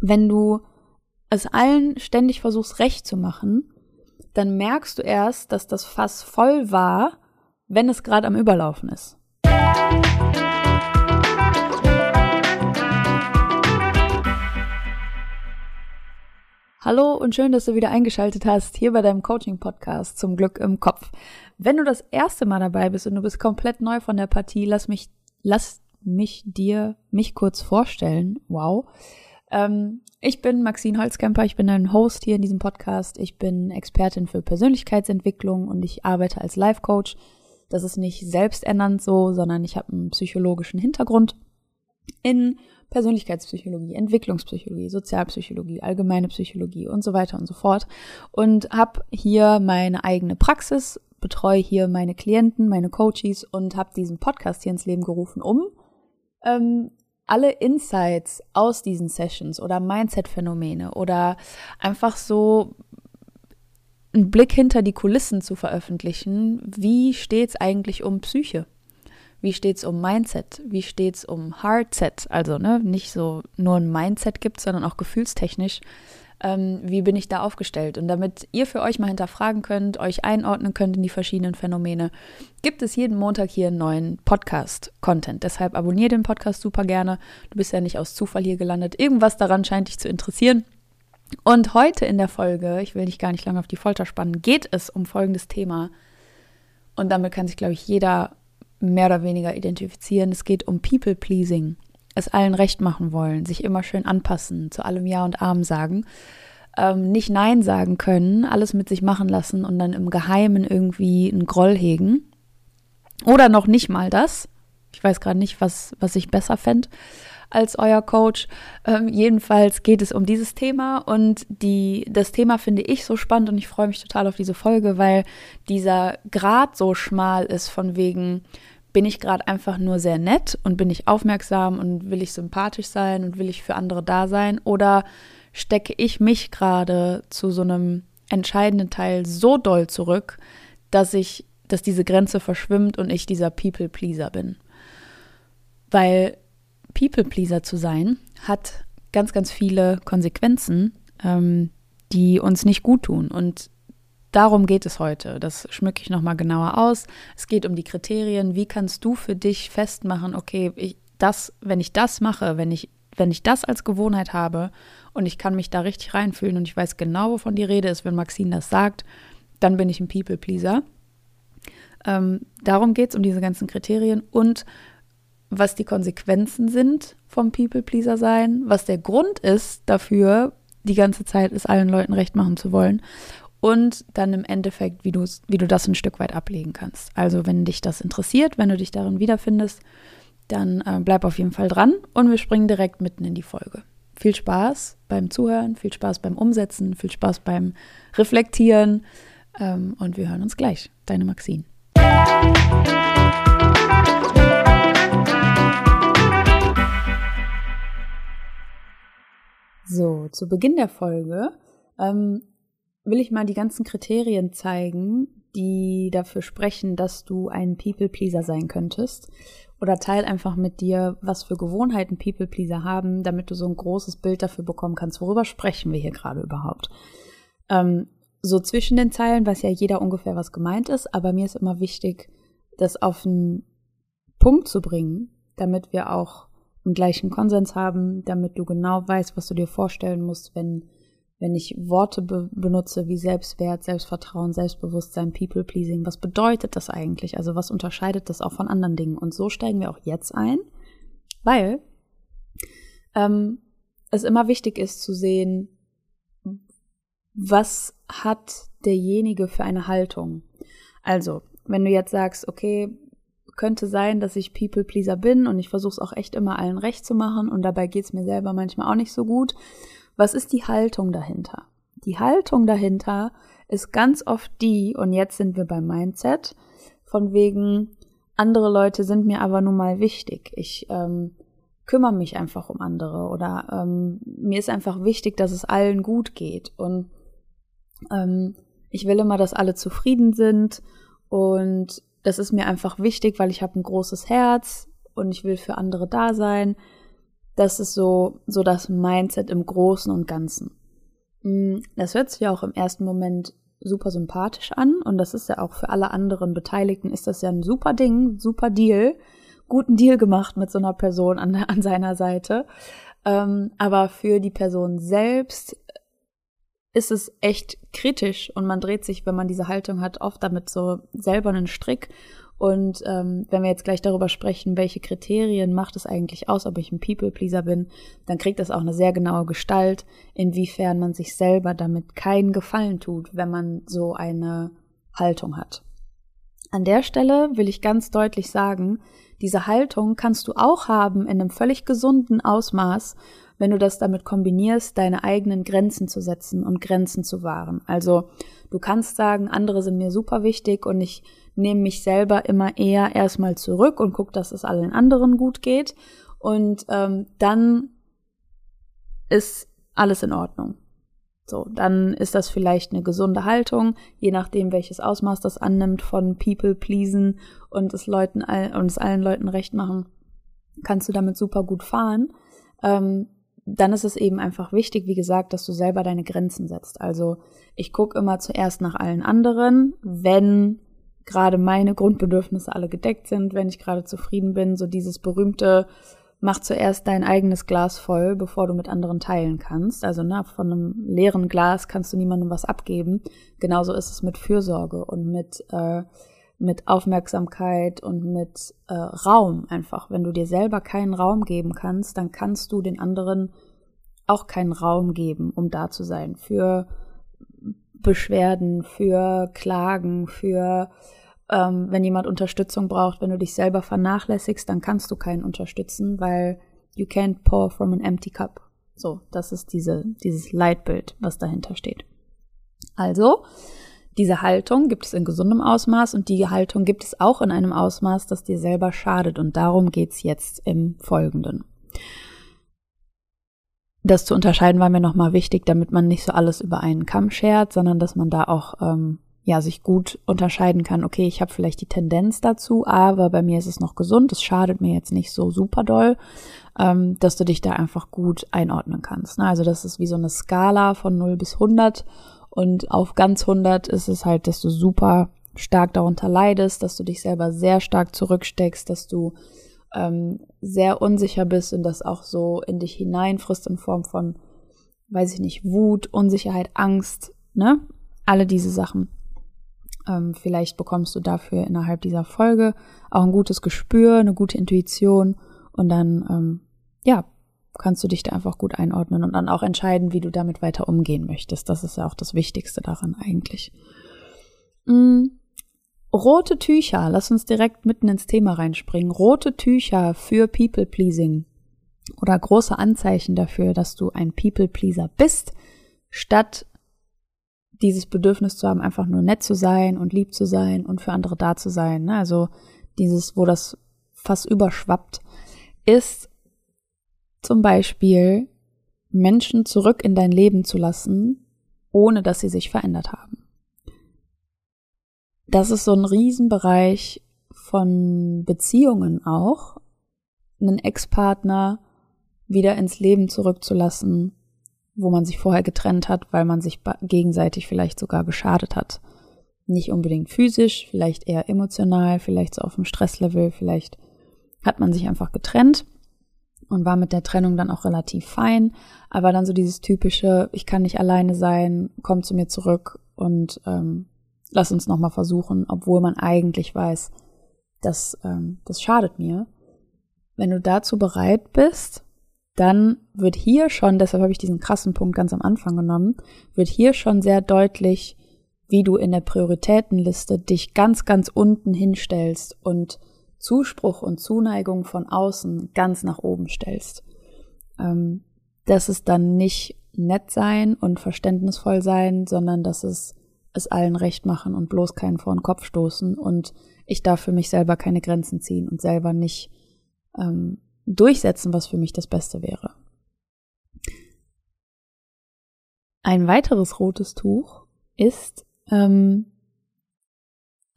wenn du es allen ständig versuchst recht zu machen, dann merkst du erst, dass das Fass voll war, wenn es gerade am Überlaufen ist. Hallo und schön, dass du wieder eingeschaltet hast hier bei deinem Coaching-Podcast zum Glück im Kopf. Wenn du das erste Mal dabei bist und du bist komplett neu von der Partie, lass mich, lass mich dir mich kurz vorstellen. Wow. Ähm, ich bin Maxine Holzkemper, ich bin ein Host hier in diesem Podcast. Ich bin Expertin für Persönlichkeitsentwicklung und ich arbeite als Life Coach. Das ist nicht selbständernd so, sondern ich habe einen psychologischen Hintergrund in Persönlichkeitspsychologie, Entwicklungspsychologie, Sozialpsychologie, allgemeine Psychologie und so weiter und so fort. Und habe hier meine eigene Praxis, betreue hier meine Klienten, meine Coaches und habe diesen Podcast hier ins Leben gerufen, um ähm, alle Insights aus diesen Sessions oder Mindset-Phänomene oder einfach so einen Blick hinter die Kulissen zu veröffentlichen. Wie steht es eigentlich um Psyche? Wie steht es um Mindset? Wie steht es um Heartset? Also ne, nicht so nur ein Mindset gibt, sondern auch gefühlstechnisch. Ähm, wie bin ich da aufgestellt? Und damit ihr für euch mal hinterfragen könnt, euch einordnen könnt in die verschiedenen Phänomene, gibt es jeden Montag hier einen neuen Podcast-Content. Deshalb abonniere den Podcast super gerne. Du bist ja nicht aus Zufall hier gelandet. Irgendwas daran scheint dich zu interessieren. Und heute in der Folge, ich will dich gar nicht lange auf die Folter spannen, geht es um folgendes Thema. Und damit kann sich, glaube ich, jeder mehr oder weniger identifizieren. Es geht um People Pleasing, es allen recht machen wollen, sich immer schön anpassen, zu allem Ja und Arm sagen, ähm, nicht Nein sagen können, alles mit sich machen lassen und dann im Geheimen irgendwie einen Groll hegen. Oder noch nicht mal das. Ich weiß gerade nicht, was, was ich besser fände als euer Coach. Ähm, jedenfalls geht es um dieses Thema und die, das Thema finde ich so spannend und ich freue mich total auf diese Folge, weil dieser Grad so schmal ist von wegen, bin ich gerade einfach nur sehr nett und bin ich aufmerksam und will ich sympathisch sein und will ich für andere da sein oder stecke ich mich gerade zu so einem entscheidenden Teil so doll zurück, dass ich, dass diese Grenze verschwimmt und ich dieser People Pleaser bin. Weil People Pleaser zu sein hat ganz, ganz viele Konsequenzen, ähm, die uns nicht gut tun. Und Darum geht es heute. Das schmücke ich nochmal genauer aus. Es geht um die Kriterien. Wie kannst du für dich festmachen, okay, ich, das, wenn ich das mache, wenn ich, wenn ich das als Gewohnheit habe und ich kann mich da richtig reinfühlen und ich weiß genau, wovon die Rede ist, wenn Maxine das sagt, dann bin ich ein People-Pleaser. Ähm, darum geht es um diese ganzen Kriterien und was die Konsequenzen sind vom People-Pleaser sein, was der Grund ist dafür, die ganze Zeit es allen Leuten recht machen zu wollen und dann im Endeffekt, wie, wie du das ein Stück weit ablegen kannst. Also wenn dich das interessiert, wenn du dich darin wiederfindest, dann äh, bleib auf jeden Fall dran und wir springen direkt mitten in die Folge. Viel Spaß beim Zuhören, viel Spaß beim Umsetzen, viel Spaß beim Reflektieren ähm, und wir hören uns gleich. Deine Maxine. So, zu Beginn der Folge ähm, will ich mal die ganzen Kriterien zeigen, die dafür sprechen, dass du ein People-Pleaser sein könntest. Oder teil einfach mit dir, was für Gewohnheiten People-Pleaser haben, damit du so ein großes Bild dafür bekommen kannst, worüber sprechen wir hier gerade überhaupt. Ähm, so zwischen den Zeilen weiß ja jeder ungefähr, was gemeint ist, aber mir ist immer wichtig, das auf einen Punkt zu bringen, damit wir auch einen gleichen Konsens haben, damit du genau weißt, was du dir vorstellen musst, wenn wenn ich Worte be benutze wie Selbstwert, Selbstvertrauen, Selbstbewusstsein, People-Pleasing, was bedeutet das eigentlich? Also was unterscheidet das auch von anderen Dingen? Und so steigen wir auch jetzt ein, weil ähm, es immer wichtig ist zu sehen, was hat derjenige für eine Haltung. Also, wenn du jetzt sagst, okay, könnte sein, dass ich People-Pleaser bin und ich versuche es auch echt immer allen recht zu machen und dabei geht es mir selber manchmal auch nicht so gut was ist die Haltung dahinter? Die Haltung dahinter ist ganz oft die, und jetzt sind wir beim Mindset, von wegen, andere Leute sind mir aber nun mal wichtig. Ich ähm, kümmere mich einfach um andere oder ähm, mir ist einfach wichtig, dass es allen gut geht. Und ähm, ich will immer, dass alle zufrieden sind und das ist mir einfach wichtig, weil ich habe ein großes Herz und ich will für andere da sein. Das ist so, so das Mindset im Großen und Ganzen. Mm, das hört sich ja auch im ersten Moment super sympathisch an und das ist ja auch für alle anderen Beteiligten ist das ja ein super Ding, super Deal, guten Deal gemacht mit so einer Person an, an seiner Seite. Ähm, aber für die Person selbst ist es echt kritisch und man dreht sich, wenn man diese Haltung hat, oft damit so selber einen Strick und ähm, wenn wir jetzt gleich darüber sprechen, welche Kriterien macht es eigentlich aus, ob ich ein People-Pleaser bin, dann kriegt das auch eine sehr genaue Gestalt, inwiefern man sich selber damit keinen Gefallen tut, wenn man so eine Haltung hat. An der Stelle will ich ganz deutlich sagen, diese Haltung kannst du auch haben in einem völlig gesunden Ausmaß, wenn du das damit kombinierst, deine eigenen Grenzen zu setzen und Grenzen zu wahren. Also du kannst sagen, andere sind mir super wichtig und ich nehme mich selber immer eher erstmal zurück und gucke, dass es allen anderen gut geht. Und ähm, dann ist alles in Ordnung. So, dann ist das vielleicht eine gesunde Haltung, je nachdem, welches Ausmaß das annimmt von People pleasen und es Leuten und es allen Leuten recht machen, kannst du damit super gut fahren. Ähm, dann ist es eben einfach wichtig, wie gesagt, dass du selber deine Grenzen setzt. Also ich gucke immer zuerst nach allen anderen, wenn gerade meine Grundbedürfnisse alle gedeckt sind, wenn ich gerade zufrieden bin, so dieses berühmte mach zuerst dein eigenes Glas voll, bevor du mit anderen teilen kannst. Also ne, von einem leeren Glas kannst du niemandem was abgeben. Genauso ist es mit Fürsorge und mit äh, mit Aufmerksamkeit und mit äh, Raum einfach. Wenn du dir selber keinen Raum geben kannst, dann kannst du den anderen auch keinen Raum geben, um da zu sein. Für Beschwerden, für Klagen, für ähm, wenn jemand Unterstützung braucht, wenn du dich selber vernachlässigst, dann kannst du keinen unterstützen, weil you can't pour from an empty cup. So, das ist diese, dieses Leitbild, was dahinter steht. Also, diese Haltung gibt es in gesundem Ausmaß und die Haltung gibt es auch in einem Ausmaß, das dir selber schadet. Und darum geht's jetzt im Folgenden. Das zu unterscheiden war mir nochmal wichtig, damit man nicht so alles über einen Kamm schert, sondern dass man da auch ähm, ja sich gut unterscheiden kann, okay, ich habe vielleicht die Tendenz dazu, aber bei mir ist es noch gesund, es schadet mir jetzt nicht so super doll, ähm, dass du dich da einfach gut einordnen kannst. Ne? Also das ist wie so eine Skala von 0 bis 100 und auf ganz 100 ist es halt, dass du super stark darunter leidest, dass du dich selber sehr stark zurücksteckst, dass du ähm, sehr unsicher bist und das auch so in dich hineinfrisst in Form von, weiß ich nicht, Wut, Unsicherheit, Angst, ne? Alle diese Sachen. Ähm, vielleicht bekommst du dafür innerhalb dieser Folge auch ein gutes Gespür, eine gute Intuition und dann, ähm, ja, kannst du dich da einfach gut einordnen und dann auch entscheiden, wie du damit weiter umgehen möchtest. Das ist ja auch das Wichtigste daran eigentlich. Mhm. Rote Tücher, lass uns direkt mitten ins Thema reinspringen. Rote Tücher für People Pleasing oder große Anzeichen dafür, dass du ein People Pleaser bist, statt dieses Bedürfnis zu haben, einfach nur nett zu sein und lieb zu sein und für andere da zu sein. Ne? Also dieses, wo das fast überschwappt, ist zum Beispiel Menschen zurück in dein Leben zu lassen, ohne dass sie sich verändert haben. Das ist so ein Riesenbereich von Beziehungen auch, einen Ex-Partner wieder ins Leben zurückzulassen, wo man sich vorher getrennt hat, weil man sich gegenseitig vielleicht sogar geschadet hat. Nicht unbedingt physisch, vielleicht eher emotional, vielleicht so auf dem Stresslevel, vielleicht hat man sich einfach getrennt und war mit der Trennung dann auch relativ fein, aber dann so dieses typische, ich kann nicht alleine sein, komm zu mir zurück und ähm, lass uns nochmal versuchen, obwohl man eigentlich weiß, dass ähm, das schadet mir. Wenn du dazu bereit bist, dann wird hier schon, deshalb habe ich diesen krassen Punkt ganz am Anfang genommen, wird hier schon sehr deutlich, wie du in der Prioritätenliste dich ganz, ganz unten hinstellst und Zuspruch und Zuneigung von außen ganz nach oben stellst. Ähm, das ist dann nicht nett sein und verständnisvoll sein, sondern dass es es allen recht machen und bloß keinen vor den Kopf stoßen und ich darf für mich selber keine Grenzen ziehen und selber nicht ähm, durchsetzen, was für mich das Beste wäre. Ein weiteres rotes Tuch ist ähm,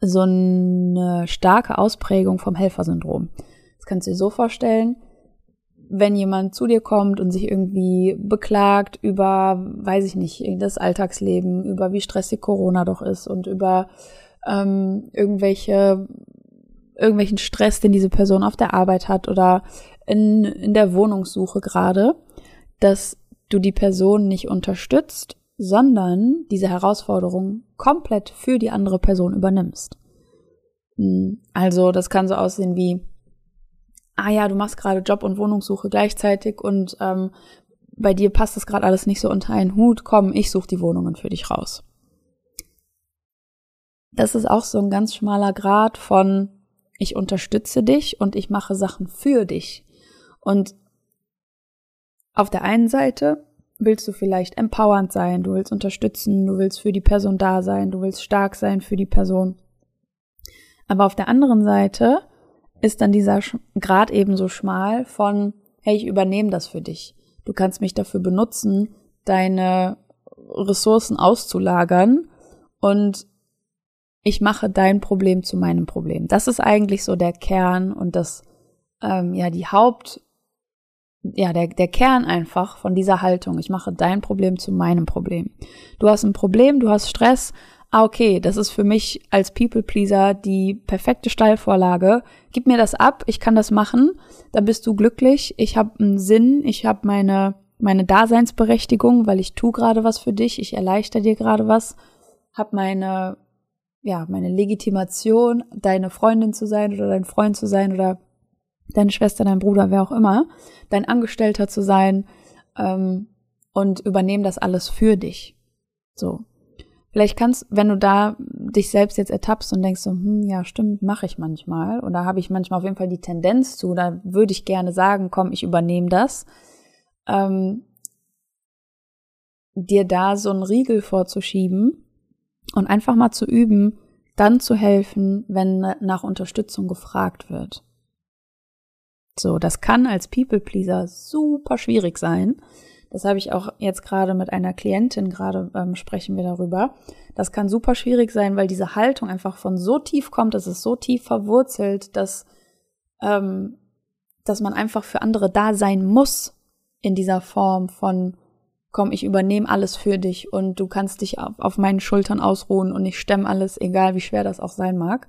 so eine starke Ausprägung vom Helfersyndrom. Das kannst du dir so vorstellen, wenn jemand zu dir kommt und sich irgendwie beklagt über, weiß ich nicht, das Alltagsleben, über wie stressig Corona doch ist und über ähm, irgendwelche irgendwelchen Stress, den diese Person auf der Arbeit hat oder in, in der Wohnungssuche gerade, dass du die Person nicht unterstützt, sondern diese Herausforderung komplett für die andere Person übernimmst. Hm, also das kann so aussehen wie, ah ja, du machst gerade Job und Wohnungssuche gleichzeitig und ähm, bei dir passt das gerade alles nicht so unter einen Hut, komm, ich suche die Wohnungen für dich raus. Das ist auch so ein ganz schmaler Grad von ich unterstütze dich und ich mache Sachen für dich. Und auf der einen Seite willst du vielleicht empowernd sein, du willst unterstützen, du willst für die Person da sein, du willst stark sein für die Person. Aber auf der anderen Seite ist dann dieser Grad ebenso schmal von, hey, ich übernehme das für dich. Du kannst mich dafür benutzen, deine Ressourcen auszulagern und ich mache dein Problem zu meinem Problem. Das ist eigentlich so der Kern und das, ähm, ja, die Haupt, ja, der, der Kern einfach von dieser Haltung. Ich mache dein Problem zu meinem Problem. Du hast ein Problem, du hast Stress. Ah, okay, das ist für mich als People-Pleaser die perfekte Steilvorlage. Gib mir das ab, ich kann das machen. Dann bist du glücklich. Ich habe einen Sinn, ich habe meine, meine Daseinsberechtigung, weil ich tu gerade was für dich, ich erleichter dir gerade was, hab meine ja, meine Legitimation, deine Freundin zu sein oder dein Freund zu sein oder deine Schwester, dein Bruder, wer auch immer, dein Angestellter zu sein ähm, und übernehmen das alles für dich. So. Vielleicht kannst, wenn du da dich selbst jetzt ertappst und denkst so, hm, ja, stimmt, mache ich manchmal oder habe ich manchmal auf jeden Fall die Tendenz zu, da würde ich gerne sagen, komm, ich übernehme das, ähm, dir da so einen Riegel vorzuschieben und einfach mal zu üben, dann zu helfen, wenn nach Unterstützung gefragt wird. So, das kann als People-Pleaser super schwierig sein. Das habe ich auch jetzt gerade mit einer Klientin, gerade ähm, sprechen wir darüber. Das kann super schwierig sein, weil diese Haltung einfach von so tief kommt, dass es so tief verwurzelt, dass, ähm, dass man einfach für andere da sein muss in dieser Form von komm, ich übernehme alles für dich und du kannst dich auf, auf meinen Schultern ausruhen und ich stemme alles, egal wie schwer das auch sein mag.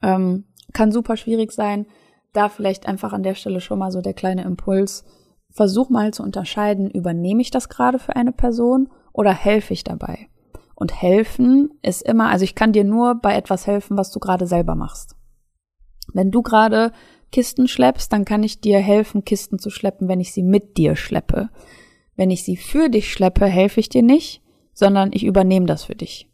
Ähm, kann super schwierig sein. Da vielleicht einfach an der Stelle schon mal so der kleine Impuls. Versuch mal zu unterscheiden, übernehme ich das gerade für eine Person oder helfe ich dabei? Und helfen ist immer, also ich kann dir nur bei etwas helfen, was du gerade selber machst. Wenn du gerade Kisten schleppst, dann kann ich dir helfen, Kisten zu schleppen, wenn ich sie mit dir schleppe. Wenn ich sie für dich schleppe, helfe ich dir nicht, sondern ich übernehme das für dich.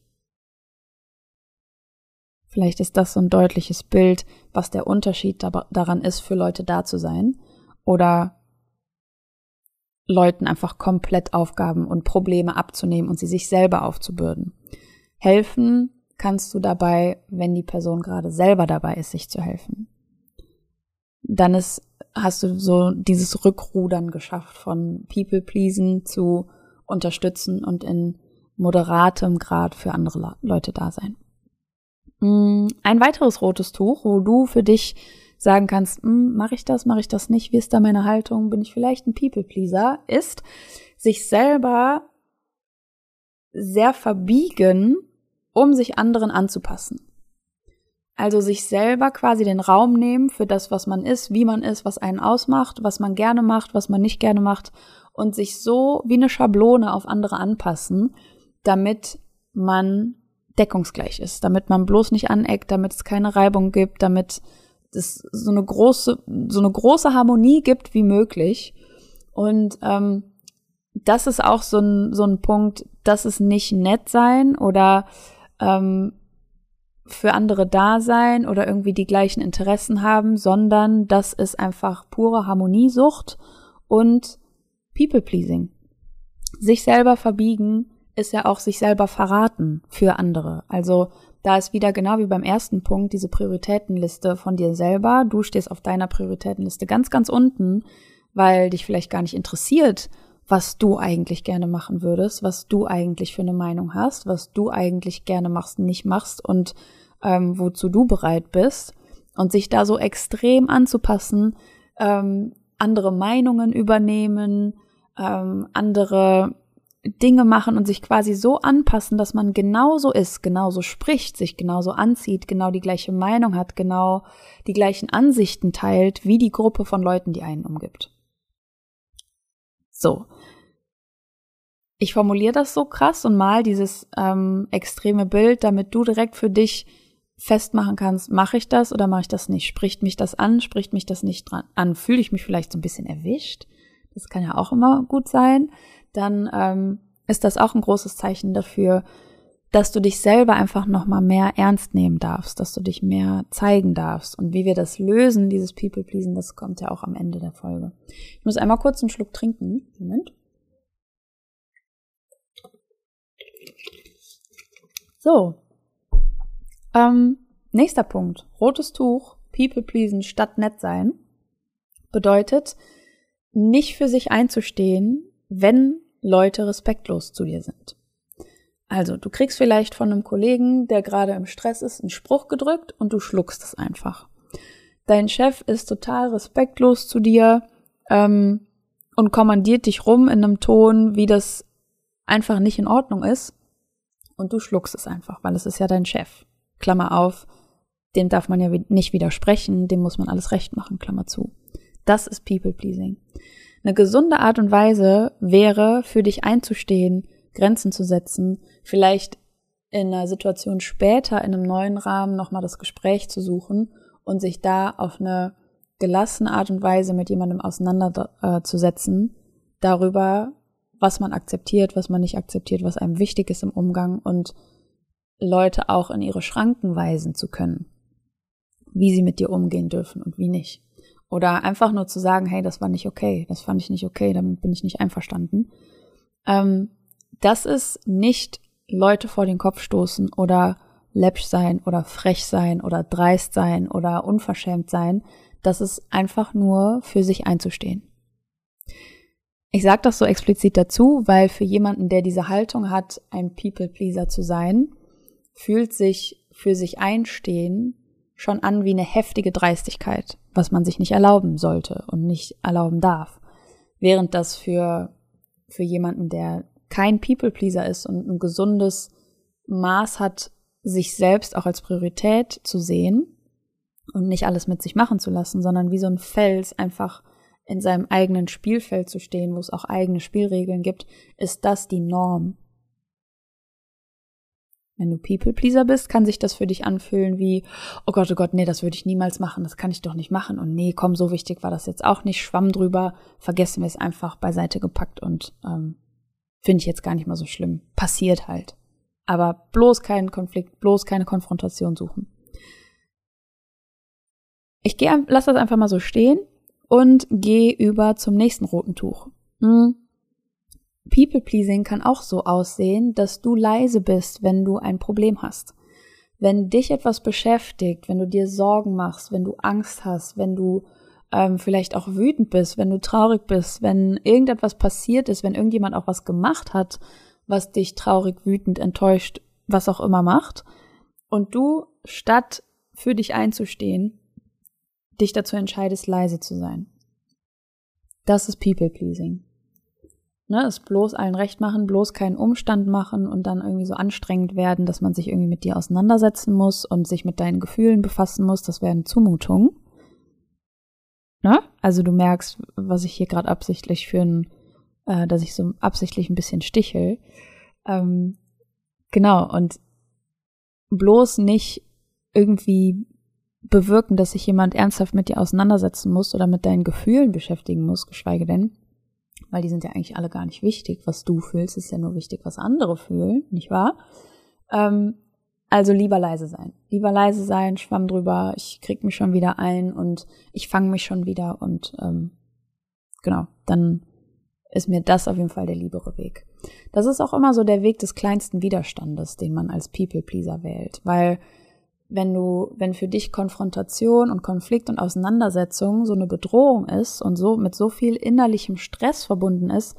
Vielleicht ist das so ein deutliches Bild, was der Unterschied daran ist, für Leute da zu sein oder Leuten einfach komplett Aufgaben und Probleme abzunehmen und sie sich selber aufzubürden. Helfen kannst du dabei, wenn die Person gerade selber dabei ist, sich zu helfen. Dann ist hast du so dieses Rückrudern geschafft von People pleasen zu unterstützen und in moderatem Grad für andere Leute da sein. Mm, ein weiteres rotes Tuch, wo du für dich sagen kannst, hm, mache ich das, mache ich das nicht, wie ist da meine Haltung, bin ich vielleicht ein People Pleaser, ist sich selber sehr verbiegen, um sich anderen anzupassen. Also sich selber quasi den Raum nehmen für das, was man ist, wie man ist, was einen ausmacht, was man gerne macht, was man nicht gerne macht und sich so wie eine Schablone auf andere anpassen, damit man deckungsgleich ist, damit man bloß nicht aneckt, damit es keine Reibung gibt, damit es so eine große, so eine große Harmonie gibt wie möglich. Und ähm, das ist auch so ein, so ein Punkt, dass es nicht nett sein oder ähm, für andere da sein oder irgendwie die gleichen Interessen haben, sondern das ist einfach pure Harmoniesucht und People-Pleasing. Sich selber verbiegen ist ja auch sich selber verraten für andere. Also da ist wieder genau wie beim ersten Punkt diese Prioritätenliste von dir selber. Du stehst auf deiner Prioritätenliste ganz, ganz unten, weil dich vielleicht gar nicht interessiert, was du eigentlich gerne machen würdest, was du eigentlich für eine Meinung hast, was du eigentlich gerne machst, nicht machst und ähm, wozu du bereit bist und sich da so extrem anzupassen, ähm, andere Meinungen übernehmen, ähm, andere Dinge machen und sich quasi so anpassen, dass man genauso ist, genauso spricht, sich genauso anzieht, genau die gleiche Meinung hat, genau die gleichen Ansichten teilt, wie die Gruppe von Leuten, die einen umgibt. So. Ich formuliere das so krass und mal dieses ähm, extreme Bild, damit du direkt für dich festmachen kannst, mache ich das oder mache ich das nicht? Spricht mich das an, spricht mich das nicht dran an? Fühle ich mich vielleicht so ein bisschen erwischt? Das kann ja auch immer gut sein dann ähm, ist das auch ein großes Zeichen dafür, dass du dich selber einfach noch mal mehr ernst nehmen darfst, dass du dich mehr zeigen darfst. Und wie wir das lösen, dieses People Pleasen, das kommt ja auch am Ende der Folge. Ich muss einmal kurz einen Schluck trinken. Moment. So. Ähm, nächster Punkt. Rotes Tuch, People Pleasen statt nett sein, bedeutet, nicht für sich einzustehen, wenn Leute respektlos zu dir sind. Also, du kriegst vielleicht von einem Kollegen, der gerade im Stress ist, einen Spruch gedrückt und du schluckst es einfach. Dein Chef ist total respektlos zu dir ähm, und kommandiert dich rum in einem Ton, wie das einfach nicht in Ordnung ist. Und du schluckst es einfach, weil es ist ja dein Chef. Klammer auf, dem darf man ja nicht widersprechen, dem muss man alles recht machen, Klammer zu. Das ist People Pleasing. Eine gesunde Art und Weise wäre, für dich einzustehen, Grenzen zu setzen, vielleicht in einer Situation später in einem neuen Rahmen nochmal das Gespräch zu suchen und sich da auf eine gelassene Art und Weise mit jemandem auseinanderzusetzen, äh, darüber, was man akzeptiert, was man nicht akzeptiert, was einem wichtig ist im Umgang und Leute auch in ihre Schranken weisen zu können, wie sie mit dir umgehen dürfen und wie nicht. Oder einfach nur zu sagen, hey, das war nicht okay, das fand ich nicht okay, damit bin ich nicht einverstanden. Ähm, das ist nicht Leute vor den Kopf stoßen oder läppsch sein oder frech sein oder dreist sein oder unverschämt sein. Das ist einfach nur für sich einzustehen. Ich sage das so explizit dazu, weil für jemanden, der diese Haltung hat, ein People-Pleaser zu sein, fühlt sich für sich einstehen schon an wie eine heftige Dreistigkeit, was man sich nicht erlauben sollte und nicht erlauben darf. Während das für, für jemanden, der kein People-Pleaser ist und ein gesundes Maß hat, sich selbst auch als Priorität zu sehen und nicht alles mit sich machen zu lassen, sondern wie so ein Fels einfach in seinem eigenen Spielfeld zu stehen, wo es auch eigene Spielregeln gibt, ist das die Norm. Wenn du People-Pleaser bist, kann sich das für dich anfühlen wie, oh Gott, oh Gott, nee, das würde ich niemals machen, das kann ich doch nicht machen. Und nee, komm, so wichtig war das jetzt auch nicht, schwamm drüber, vergessen wir es einfach beiseite gepackt und ähm, finde ich jetzt gar nicht mal so schlimm. Passiert halt. Aber bloß keinen Konflikt, bloß keine Konfrontation suchen. Ich gehe, lass das einfach mal so stehen und gehe über zum nächsten roten Tuch. Hm. People-Pleasing kann auch so aussehen, dass du leise bist, wenn du ein Problem hast. Wenn dich etwas beschäftigt, wenn du dir Sorgen machst, wenn du Angst hast, wenn du ähm, vielleicht auch wütend bist, wenn du traurig bist, wenn irgendetwas passiert ist, wenn irgendjemand auch was gemacht hat, was dich traurig, wütend, enttäuscht, was auch immer macht, und du statt für dich einzustehen, dich dazu entscheidest, leise zu sein. Das ist People-Pleasing ne, es bloß allen recht machen, bloß keinen Umstand machen und dann irgendwie so anstrengend werden, dass man sich irgendwie mit dir auseinandersetzen muss und sich mit deinen Gefühlen befassen muss, das wäre eine Zumutung. Ne? Also du merkst, was ich hier gerade absichtlich für ein, äh, dass ich so absichtlich ein bisschen stichel. Ähm, genau, und bloß nicht irgendwie bewirken, dass sich jemand ernsthaft mit dir auseinandersetzen muss oder mit deinen Gefühlen beschäftigen muss, geschweige denn, weil die sind ja eigentlich alle gar nicht wichtig. Was du fühlst, ist ja nur wichtig, was andere fühlen, nicht wahr? Ähm, also lieber leise sein. Lieber leise sein, schwamm drüber, ich krieg mich schon wieder ein und ich fange mich schon wieder und ähm, genau, dann ist mir das auf jeden Fall der liebere Weg. Das ist auch immer so der Weg des kleinsten Widerstandes, den man als People-Pleaser wählt, weil wenn du, wenn für dich Konfrontation und Konflikt und Auseinandersetzung so eine Bedrohung ist und so mit so viel innerlichem Stress verbunden ist,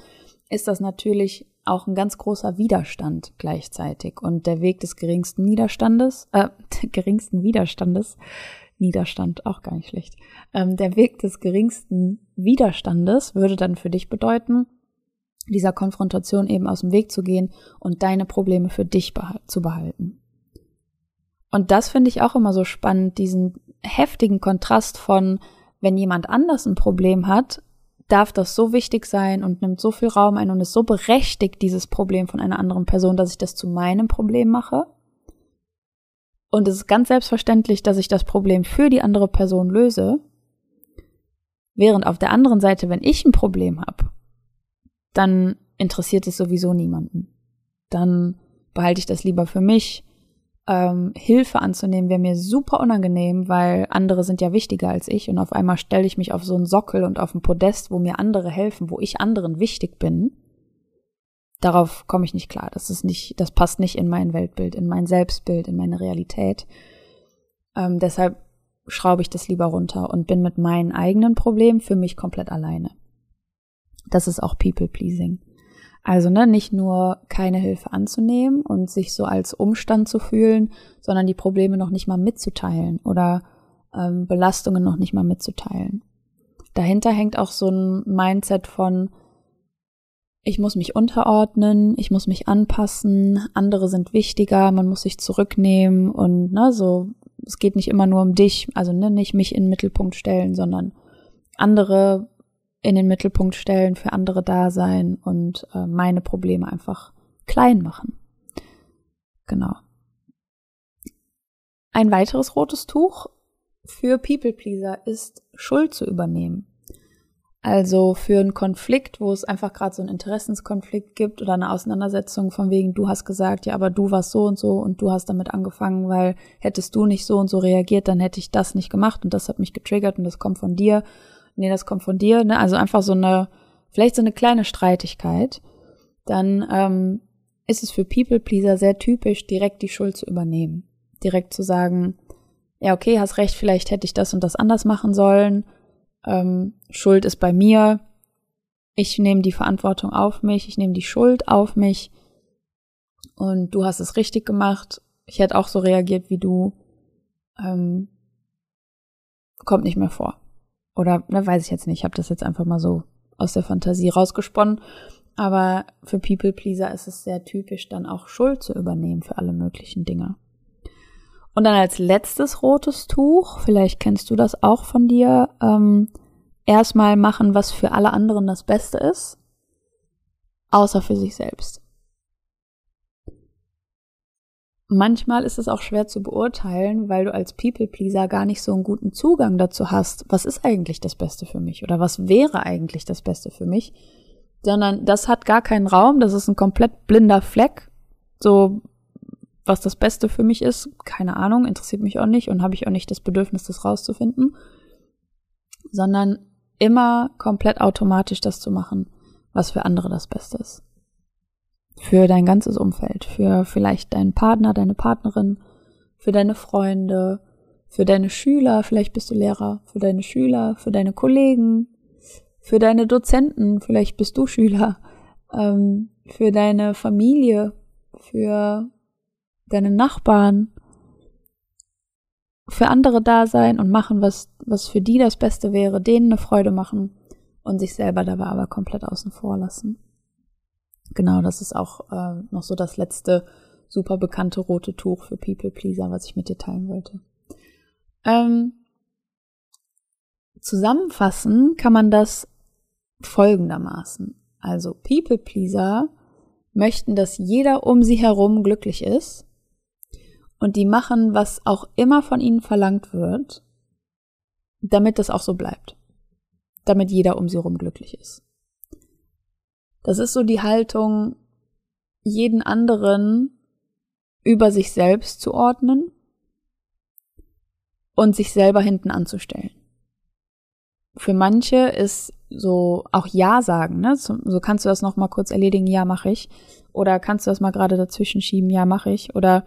ist das natürlich auch ein ganz großer Widerstand gleichzeitig. Und der Weg des geringsten Widerstandes, äh, geringsten Widerstandes Niederstand, auch gar nicht schlecht. Ähm, der Weg des geringsten Widerstandes würde dann für dich bedeuten, dieser Konfrontation eben aus dem Weg zu gehen und deine Probleme für dich behal zu behalten. Und das finde ich auch immer so spannend, diesen heftigen Kontrast von, wenn jemand anders ein Problem hat, darf das so wichtig sein und nimmt so viel Raum ein und ist so berechtigt, dieses Problem von einer anderen Person, dass ich das zu meinem Problem mache. Und es ist ganz selbstverständlich, dass ich das Problem für die andere Person löse. Während auf der anderen Seite, wenn ich ein Problem habe, dann interessiert es sowieso niemanden. Dann behalte ich das lieber für mich ähm, Hilfe anzunehmen, wäre mir super unangenehm, weil andere sind ja wichtiger als ich und auf einmal stelle ich mich auf so einen Sockel und auf ein Podest, wo mir andere helfen, wo ich anderen wichtig bin. Darauf komme ich nicht klar. Das ist nicht, das passt nicht in mein Weltbild, in mein Selbstbild, in meine Realität. Ähm, deshalb schraube ich das lieber runter und bin mit meinen eigenen Problemen für mich komplett alleine. Das ist auch People Pleasing. Also ne, nicht nur keine Hilfe anzunehmen und sich so als Umstand zu fühlen, sondern die Probleme noch nicht mal mitzuteilen oder ähm, Belastungen noch nicht mal mitzuteilen. Dahinter hängt auch so ein Mindset von, ich muss mich unterordnen, ich muss mich anpassen, andere sind wichtiger, man muss sich zurücknehmen und ne, so, es geht nicht immer nur um dich, also ne, nicht mich in den Mittelpunkt stellen, sondern andere in den Mittelpunkt stellen, für andere da sein und äh, meine Probleme einfach klein machen. Genau. Ein weiteres rotes Tuch für People Pleaser ist Schuld zu übernehmen. Also für einen Konflikt, wo es einfach gerade so einen Interessenskonflikt gibt oder eine Auseinandersetzung von wegen, du hast gesagt, ja, aber du warst so und so und du hast damit angefangen, weil hättest du nicht so und so reagiert, dann hätte ich das nicht gemacht und das hat mich getriggert und das kommt von dir nee, das kommt von dir, ne? Also einfach so eine, vielleicht so eine kleine Streitigkeit, dann ähm, ist es für People Pleaser sehr typisch, direkt die Schuld zu übernehmen. Direkt zu sagen, ja, okay, hast recht, vielleicht hätte ich das und das anders machen sollen. Ähm, Schuld ist bei mir. Ich nehme die Verantwortung auf mich, ich nehme die Schuld auf mich. Und du hast es richtig gemacht. Ich hätte auch so reagiert wie du. Ähm, kommt nicht mehr vor. Oder, ne, weiß ich jetzt nicht. Ich habe das jetzt einfach mal so aus der Fantasie rausgesponnen. Aber für People Pleaser ist es sehr typisch, dann auch Schuld zu übernehmen für alle möglichen Dinge. Und dann als letztes rotes Tuch, vielleicht kennst du das auch von dir, ähm, erstmal machen, was für alle anderen das Beste ist, außer für sich selbst. Manchmal ist es auch schwer zu beurteilen, weil du als People-Pleaser gar nicht so einen guten Zugang dazu hast, was ist eigentlich das Beste für mich oder was wäre eigentlich das Beste für mich, sondern das hat gar keinen Raum, das ist ein komplett blinder Fleck, so was das Beste für mich ist, keine Ahnung, interessiert mich auch nicht und habe ich auch nicht das Bedürfnis, das rauszufinden, sondern immer komplett automatisch das zu machen, was für andere das Beste ist für dein ganzes Umfeld, für vielleicht deinen Partner, deine Partnerin, für deine Freunde, für deine Schüler, vielleicht bist du Lehrer, für deine Schüler, für deine Kollegen, für deine Dozenten, vielleicht bist du Schüler, ähm, für deine Familie, für deine Nachbarn, für andere da sein und machen, was, was für die das Beste wäre, denen eine Freude machen und sich selber dabei aber komplett außen vor lassen. Genau, das ist auch äh, noch so das letzte super bekannte rote Tuch für People Pleaser, was ich mit dir teilen wollte. Ähm, zusammenfassen kann man das folgendermaßen. Also People Pleaser möchten, dass jeder um sie herum glücklich ist und die machen, was auch immer von ihnen verlangt wird, damit das auch so bleibt. Damit jeder um sie herum glücklich ist. Das ist so die Haltung, jeden anderen über sich selbst zu ordnen und sich selber hinten anzustellen. Für manche ist so auch Ja sagen, ne? So, so kannst du das noch mal kurz erledigen, ja, mache ich. Oder kannst du das mal gerade dazwischen schieben, ja, mache ich. Oder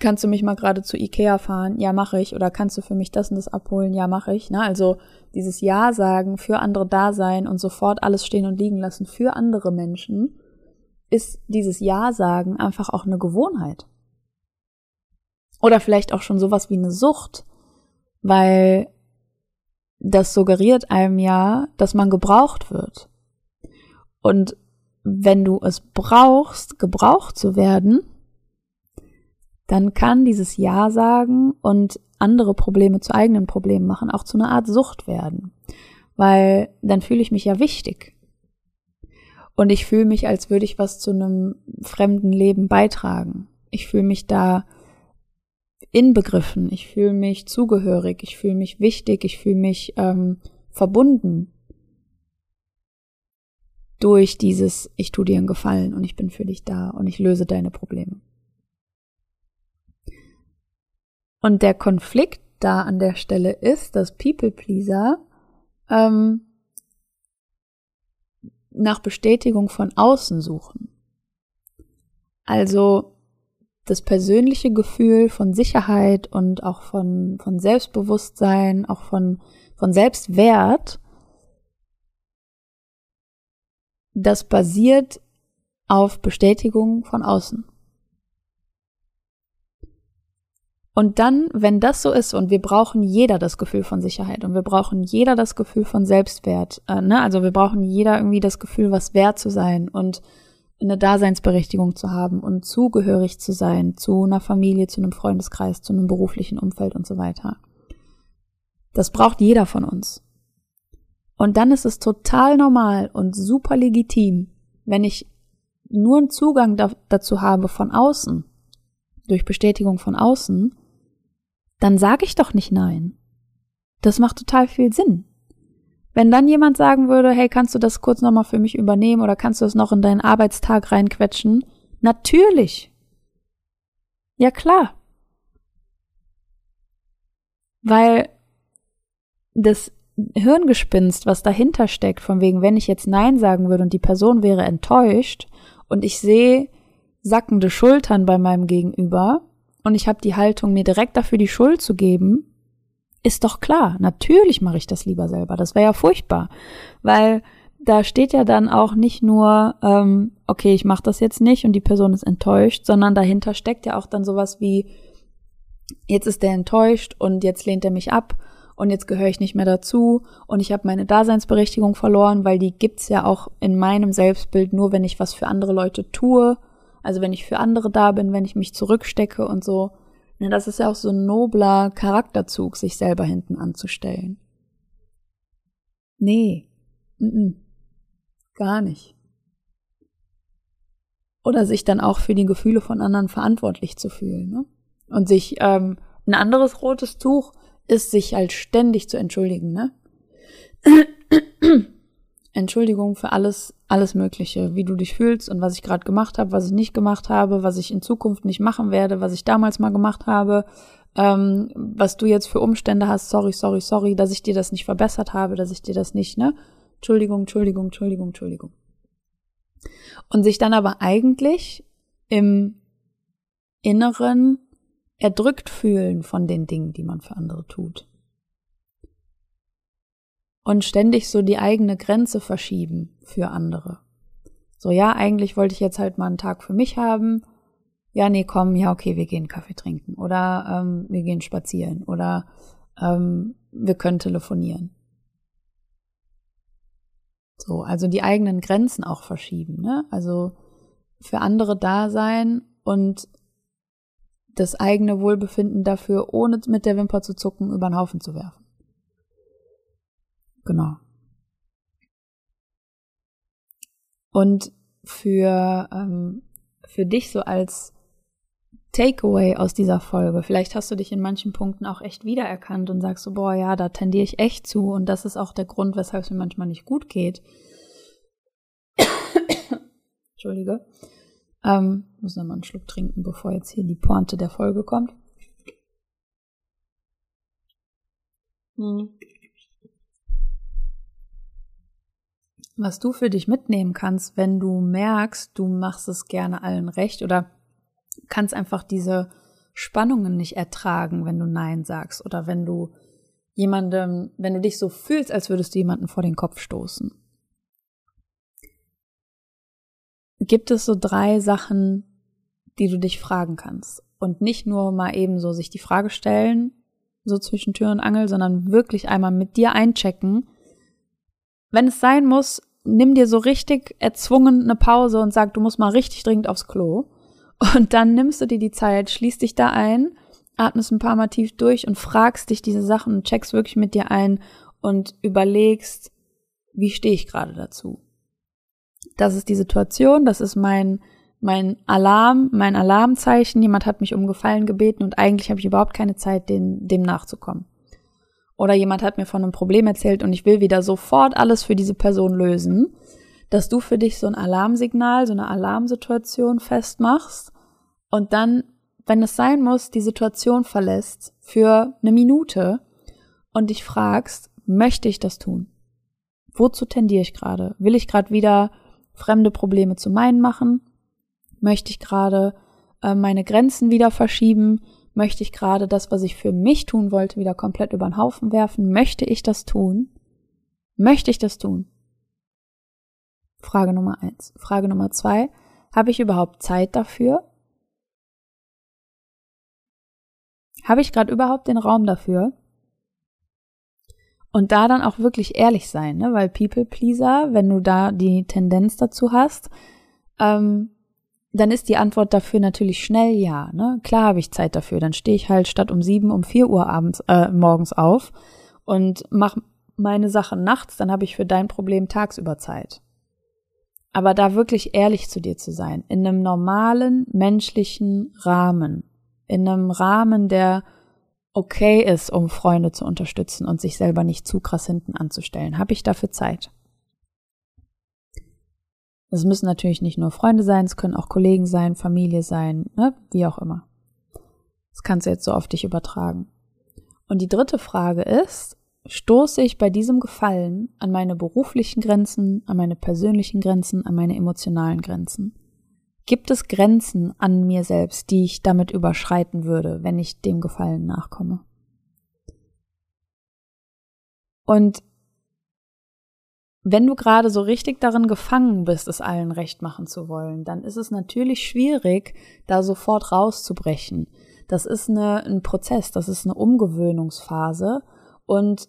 kannst du mich mal gerade zu Ikea fahren? Ja, mache ich. Oder kannst du für mich das und das abholen? Ja, mache ich. Ne? Also dieses Ja sagen, für andere da sein und sofort alles stehen und liegen lassen für andere Menschen, ist dieses Ja sagen einfach auch eine Gewohnheit. Oder vielleicht auch schon sowas wie eine Sucht, weil das suggeriert einem ja, dass man gebraucht wird. Und wenn du es brauchst, gebraucht zu werden, dann kann dieses Ja sagen und andere Probleme zu eigenen Problemen machen, auch zu einer Art Sucht werden. Weil dann fühle ich mich ja wichtig. Und ich fühle mich, als würde ich was zu einem fremden Leben beitragen. Ich fühle mich da inbegriffen, ich fühle mich zugehörig, ich fühle mich wichtig, ich fühle mich ähm, verbunden durch dieses Ich tu dir einen Gefallen und ich bin für dich da und ich löse deine Probleme. Und der Konflikt da an der Stelle ist, dass People Pleaser ähm, nach Bestätigung von außen suchen. Also das persönliche Gefühl von Sicherheit und auch von, von Selbstbewusstsein, auch von, von Selbstwert, das basiert auf Bestätigung von außen. Und dann, wenn das so ist, und wir brauchen jeder das Gefühl von Sicherheit und wir brauchen jeder das Gefühl von Selbstwert, äh, ne? also wir brauchen jeder irgendwie das Gefühl, was wert zu sein und eine Daseinsberechtigung zu haben und zugehörig zu sein zu einer Familie, zu einem Freundeskreis, zu einem beruflichen Umfeld und so weiter. Das braucht jeder von uns. Und dann ist es total normal und super legitim, wenn ich nur einen Zugang da dazu habe von außen, durch Bestätigung von außen, dann sage ich doch nicht nein. Das macht total viel Sinn. Wenn dann jemand sagen würde, hey, kannst du das kurz nochmal für mich übernehmen oder kannst du es noch in deinen Arbeitstag reinquetschen? Natürlich. Ja klar. Weil das Hirngespinst, was dahinter steckt, von wegen, wenn ich jetzt Nein sagen würde und die Person wäre enttäuscht und ich sehe sackende Schultern bei meinem Gegenüber, und ich habe die Haltung, mir direkt dafür die Schuld zu geben, ist doch klar. Natürlich mache ich das lieber selber. Das wäre ja furchtbar, weil da steht ja dann auch nicht nur, ähm, okay, ich mache das jetzt nicht und die Person ist enttäuscht, sondern dahinter steckt ja auch dann sowas wie, jetzt ist der enttäuscht und jetzt lehnt er mich ab und jetzt gehöre ich nicht mehr dazu und ich habe meine Daseinsberechtigung verloren, weil die gibt's ja auch in meinem Selbstbild nur, wenn ich was für andere Leute tue also wenn ich für andere da bin, wenn ich mich zurückstecke und so. Ne, das ist ja auch so ein nobler Charakterzug, sich selber hinten anzustellen. Nee, n -n, gar nicht. Oder sich dann auch für die Gefühle von anderen verantwortlich zu fühlen. Ne? Und sich, ähm, ein anderes rotes Tuch ist, sich halt ständig zu entschuldigen. Ne? Entschuldigung für alles, alles Mögliche, wie du dich fühlst und was ich gerade gemacht habe, was ich nicht gemacht habe, was ich in Zukunft nicht machen werde, was ich damals mal gemacht habe, ähm, was du jetzt für Umstände hast, sorry, sorry, sorry, dass ich dir das nicht verbessert habe, dass ich dir das nicht, ne? Entschuldigung, Entschuldigung, Entschuldigung, Entschuldigung. Und sich dann aber eigentlich im Inneren erdrückt fühlen von den Dingen, die man für andere tut und ständig so die eigene Grenze verschieben für andere. So, ja, eigentlich wollte ich jetzt halt mal einen Tag für mich haben. Ja, nee, komm, ja, okay, wir gehen Kaffee trinken oder ähm, wir gehen spazieren oder ähm, wir können telefonieren. So, also die eigenen Grenzen auch verschieben, ne? Also für andere da sein und das eigene Wohlbefinden dafür, ohne mit der Wimper zu zucken, über den Haufen zu werfen. Genau. Und für, ähm, für dich so als Takeaway aus dieser Folge, vielleicht hast du dich in manchen Punkten auch echt wiedererkannt und sagst so, boah, ja, da tendiere ich echt zu und das ist auch der Grund, weshalb es mir manchmal nicht gut geht. Entschuldige. Ähm, muss noch mal einen Schluck trinken, bevor jetzt hier die Pointe der Folge kommt. Hm. Was du für dich mitnehmen kannst, wenn du merkst, du machst es gerne allen recht oder kannst einfach diese Spannungen nicht ertragen, wenn du Nein sagst oder wenn du jemandem, wenn du dich so fühlst, als würdest du jemanden vor den Kopf stoßen. Gibt es so drei Sachen, die du dich fragen kannst und nicht nur mal eben so sich die Frage stellen, so zwischen Tür und Angel, sondern wirklich einmal mit dir einchecken. Wenn es sein muss, nimm dir so richtig erzwungen eine Pause und sag, du musst mal richtig dringend aufs Klo. Und dann nimmst du dir die Zeit, schließt dich da ein, atmest ein paar Mal tief durch und fragst dich diese Sachen, checkst wirklich mit dir ein und überlegst, wie stehe ich gerade dazu? Das ist die Situation, das ist mein mein Alarm, mein Alarmzeichen, jemand hat mich um Gefallen gebeten und eigentlich habe ich überhaupt keine Zeit, dem, dem nachzukommen. Oder jemand hat mir von einem Problem erzählt und ich will wieder sofort alles für diese Person lösen, dass du für dich so ein Alarmsignal, so eine Alarmsituation festmachst und dann, wenn es sein muss, die Situation verlässt für eine Minute und dich fragst, möchte ich das tun? Wozu tendiere ich gerade? Will ich gerade wieder fremde Probleme zu meinen machen? Möchte ich gerade äh, meine Grenzen wieder verschieben? Möchte ich gerade das, was ich für mich tun wollte, wieder komplett über den Haufen werfen? Möchte ich das tun? Möchte ich das tun? Frage Nummer eins. Frage Nummer zwei. Habe ich überhaupt Zeit dafür? Habe ich gerade überhaupt den Raum dafür? Und da dann auch wirklich ehrlich sein, ne? weil People Pleaser, wenn du da die Tendenz dazu hast, ähm, dann ist die Antwort dafür natürlich schnell ja. Ne? Klar habe ich Zeit dafür. Dann stehe ich halt statt um sieben um vier Uhr abends äh, morgens auf und mache meine Sachen nachts. Dann habe ich für dein Problem tagsüber Zeit. Aber da wirklich ehrlich zu dir zu sein, in einem normalen menschlichen Rahmen, in einem Rahmen, der okay ist, um Freunde zu unterstützen und sich selber nicht zu krass hinten anzustellen, habe ich dafür Zeit. Es müssen natürlich nicht nur Freunde sein, es können auch Kollegen sein, Familie sein, ne? wie auch immer. Das kannst du jetzt so auf dich übertragen. Und die dritte Frage ist, stoße ich bei diesem Gefallen an meine beruflichen Grenzen, an meine persönlichen Grenzen, an meine emotionalen Grenzen? Gibt es Grenzen an mir selbst, die ich damit überschreiten würde, wenn ich dem Gefallen nachkomme? Und wenn du gerade so richtig darin gefangen bist, es allen recht machen zu wollen, dann ist es natürlich schwierig, da sofort rauszubrechen. Das ist eine, ein Prozess, das ist eine Umgewöhnungsphase und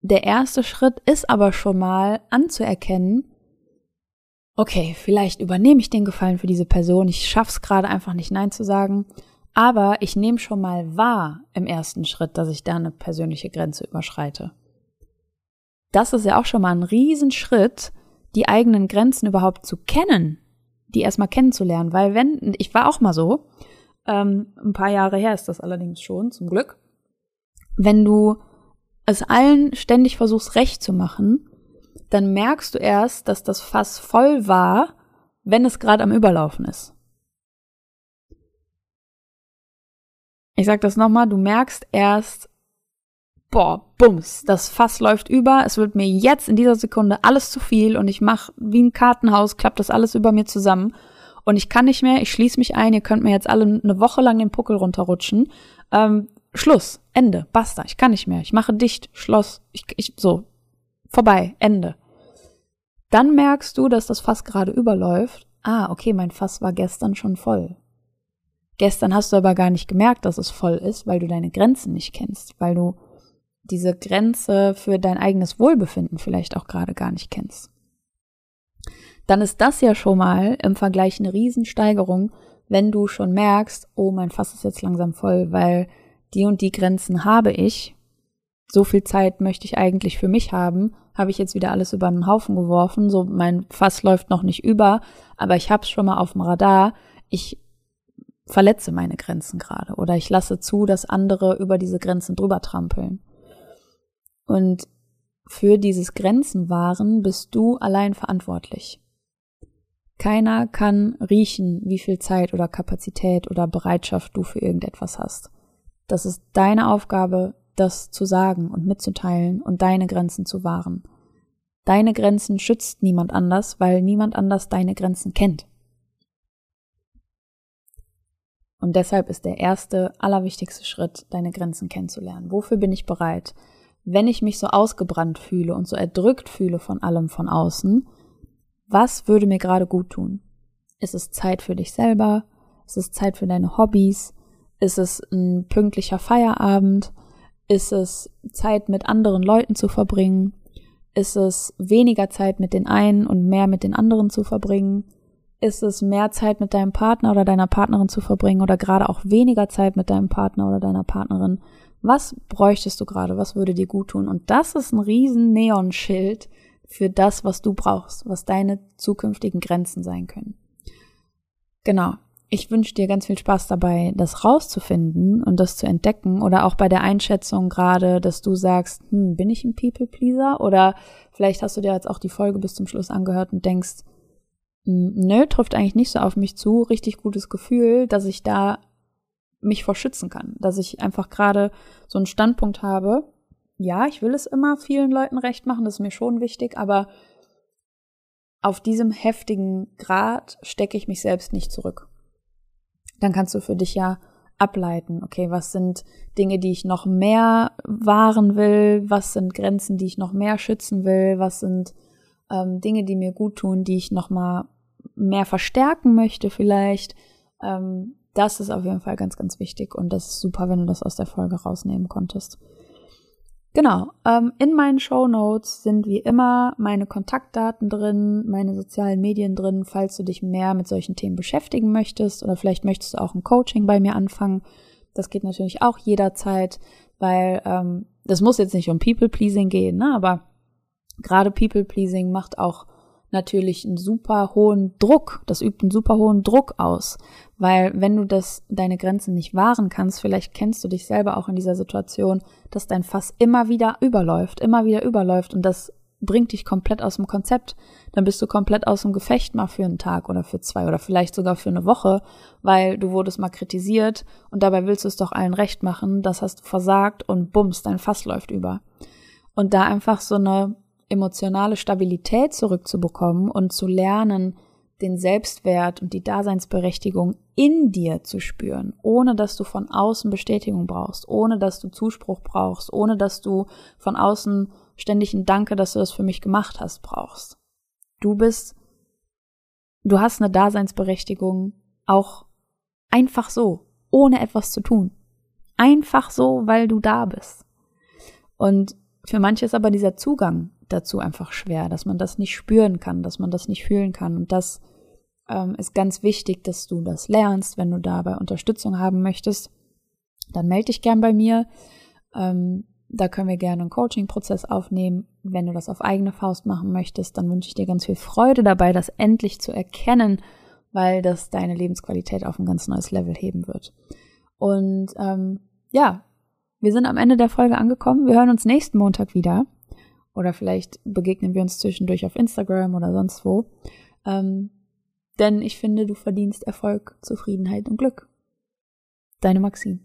der erste Schritt ist aber schon mal anzuerkennen, okay, vielleicht übernehme ich den Gefallen für diese Person, ich schaff's gerade einfach nicht Nein zu sagen, aber ich nehme schon mal wahr im ersten Schritt, dass ich da eine persönliche Grenze überschreite das ist ja auch schon mal ein Riesenschritt, die eigenen Grenzen überhaupt zu kennen, die erstmal kennenzulernen. Weil wenn, ich war auch mal so, ähm, ein paar Jahre her ist das allerdings schon, zum Glück, wenn du es allen ständig versuchst recht zu machen, dann merkst du erst, dass das Fass voll war, wenn es gerade am Überlaufen ist. Ich sag das nochmal, du merkst erst, boah, bums, das Fass läuft über, es wird mir jetzt in dieser Sekunde alles zu viel und ich mache wie ein Kartenhaus, klappt das alles über mir zusammen und ich kann nicht mehr, ich schließe mich ein, ihr könnt mir jetzt alle eine Woche lang den Puckel runterrutschen. Ähm, Schluss, Ende, basta, ich kann nicht mehr, ich mache dicht, Schloss, ich, ich, so, vorbei, Ende. Dann merkst du, dass das Fass gerade überläuft. Ah, okay, mein Fass war gestern schon voll. Gestern hast du aber gar nicht gemerkt, dass es voll ist, weil du deine Grenzen nicht kennst, weil du diese Grenze für dein eigenes Wohlbefinden vielleicht auch gerade gar nicht kennst. Dann ist das ja schon mal im Vergleich eine Riesensteigerung, wenn du schon merkst, oh, mein Fass ist jetzt langsam voll, weil die und die Grenzen habe ich. So viel Zeit möchte ich eigentlich für mich haben, habe ich jetzt wieder alles über einen Haufen geworfen, so mein Fass läuft noch nicht über, aber ich hab's schon mal auf dem Radar. Ich verletze meine Grenzen gerade oder ich lasse zu, dass andere über diese Grenzen drüber trampeln. Und für dieses Grenzenwahren bist du allein verantwortlich. Keiner kann riechen, wie viel Zeit oder Kapazität oder Bereitschaft du für irgendetwas hast. Das ist deine Aufgabe, das zu sagen und mitzuteilen und deine Grenzen zu wahren. Deine Grenzen schützt niemand anders, weil niemand anders deine Grenzen kennt. Und deshalb ist der erste, allerwichtigste Schritt, deine Grenzen kennenzulernen. Wofür bin ich bereit? Wenn ich mich so ausgebrannt fühle und so erdrückt fühle von allem von außen, was würde mir gerade gut tun? Ist es Zeit für dich selber? Ist es Zeit für deine Hobbys? Ist es ein pünktlicher Feierabend? Ist es Zeit mit anderen Leuten zu verbringen? Ist es weniger Zeit mit den einen und mehr mit den anderen zu verbringen? Ist es mehr Zeit mit deinem Partner oder deiner Partnerin zu verbringen oder gerade auch weniger Zeit mit deinem Partner oder deiner Partnerin? Was bräuchtest du gerade? Was würde dir gut tun? Und das ist ein riesen Neonschild für das, was du brauchst, was deine zukünftigen Grenzen sein können. Genau. Ich wünsche dir ganz viel Spaß dabei, das rauszufinden und das zu entdecken oder auch bei der Einschätzung gerade, dass du sagst, hm, bin ich ein People Pleaser? Oder vielleicht hast du dir jetzt auch die Folge bis zum Schluss angehört und denkst, hm, nö, trifft eigentlich nicht so auf mich zu, richtig gutes Gefühl, dass ich da mich vor schützen kann, dass ich einfach gerade so einen Standpunkt habe. Ja, ich will es immer vielen Leuten recht machen, das ist mir schon wichtig, aber auf diesem heftigen Grad stecke ich mich selbst nicht zurück. Dann kannst du für dich ja ableiten, okay, was sind Dinge, die ich noch mehr wahren will, was sind Grenzen, die ich noch mehr schützen will, was sind ähm, Dinge, die mir gut tun, die ich noch mal mehr verstärken möchte vielleicht. Ähm, das ist auf jeden Fall ganz, ganz wichtig und das ist super, wenn du das aus der Folge rausnehmen konntest. Genau, ähm, in meinen Show Notes sind wie immer meine Kontaktdaten drin, meine sozialen Medien drin, falls du dich mehr mit solchen Themen beschäftigen möchtest oder vielleicht möchtest du auch ein Coaching bei mir anfangen. Das geht natürlich auch jederzeit, weil ähm, das muss jetzt nicht um People Pleasing gehen, ne? aber gerade People Pleasing macht auch natürlich einen super hohen Druck, das übt einen super hohen Druck aus, weil wenn du das, deine Grenzen nicht wahren kannst, vielleicht kennst du dich selber auch in dieser Situation, dass dein Fass immer wieder überläuft, immer wieder überläuft und das bringt dich komplett aus dem Konzept. Dann bist du komplett aus dem Gefecht mal für einen Tag oder für zwei oder vielleicht sogar für eine Woche, weil du wurdest mal kritisiert und dabei willst du es doch allen recht machen, das hast du versagt und bums, dein Fass läuft über. Und da einfach so eine emotionale Stabilität zurückzubekommen und zu lernen, den Selbstwert und die Daseinsberechtigung in dir zu spüren, ohne dass du von außen Bestätigung brauchst, ohne dass du Zuspruch brauchst, ohne dass du von außen ständig ein Danke, dass du das für mich gemacht hast, brauchst. Du bist, du hast eine Daseinsberechtigung auch einfach so, ohne etwas zu tun. Einfach so, weil du da bist. Und für manche ist aber dieser Zugang dazu einfach schwer, dass man das nicht spüren kann, dass man das nicht fühlen kann. Und das ähm, ist ganz wichtig, dass du das lernst. Wenn du dabei Unterstützung haben möchtest, dann melde dich gern bei mir. Ähm, da können wir gerne einen Coaching-Prozess aufnehmen. Wenn du das auf eigene Faust machen möchtest, dann wünsche ich dir ganz viel Freude dabei, das endlich zu erkennen, weil das deine Lebensqualität auf ein ganz neues Level heben wird. Und ähm, ja, wir sind am Ende der Folge angekommen. Wir hören uns nächsten Montag wieder. Oder vielleicht begegnen wir uns zwischendurch auf Instagram oder sonst wo. Ähm, denn ich finde, du verdienst Erfolg, Zufriedenheit und Glück. Deine Maxine.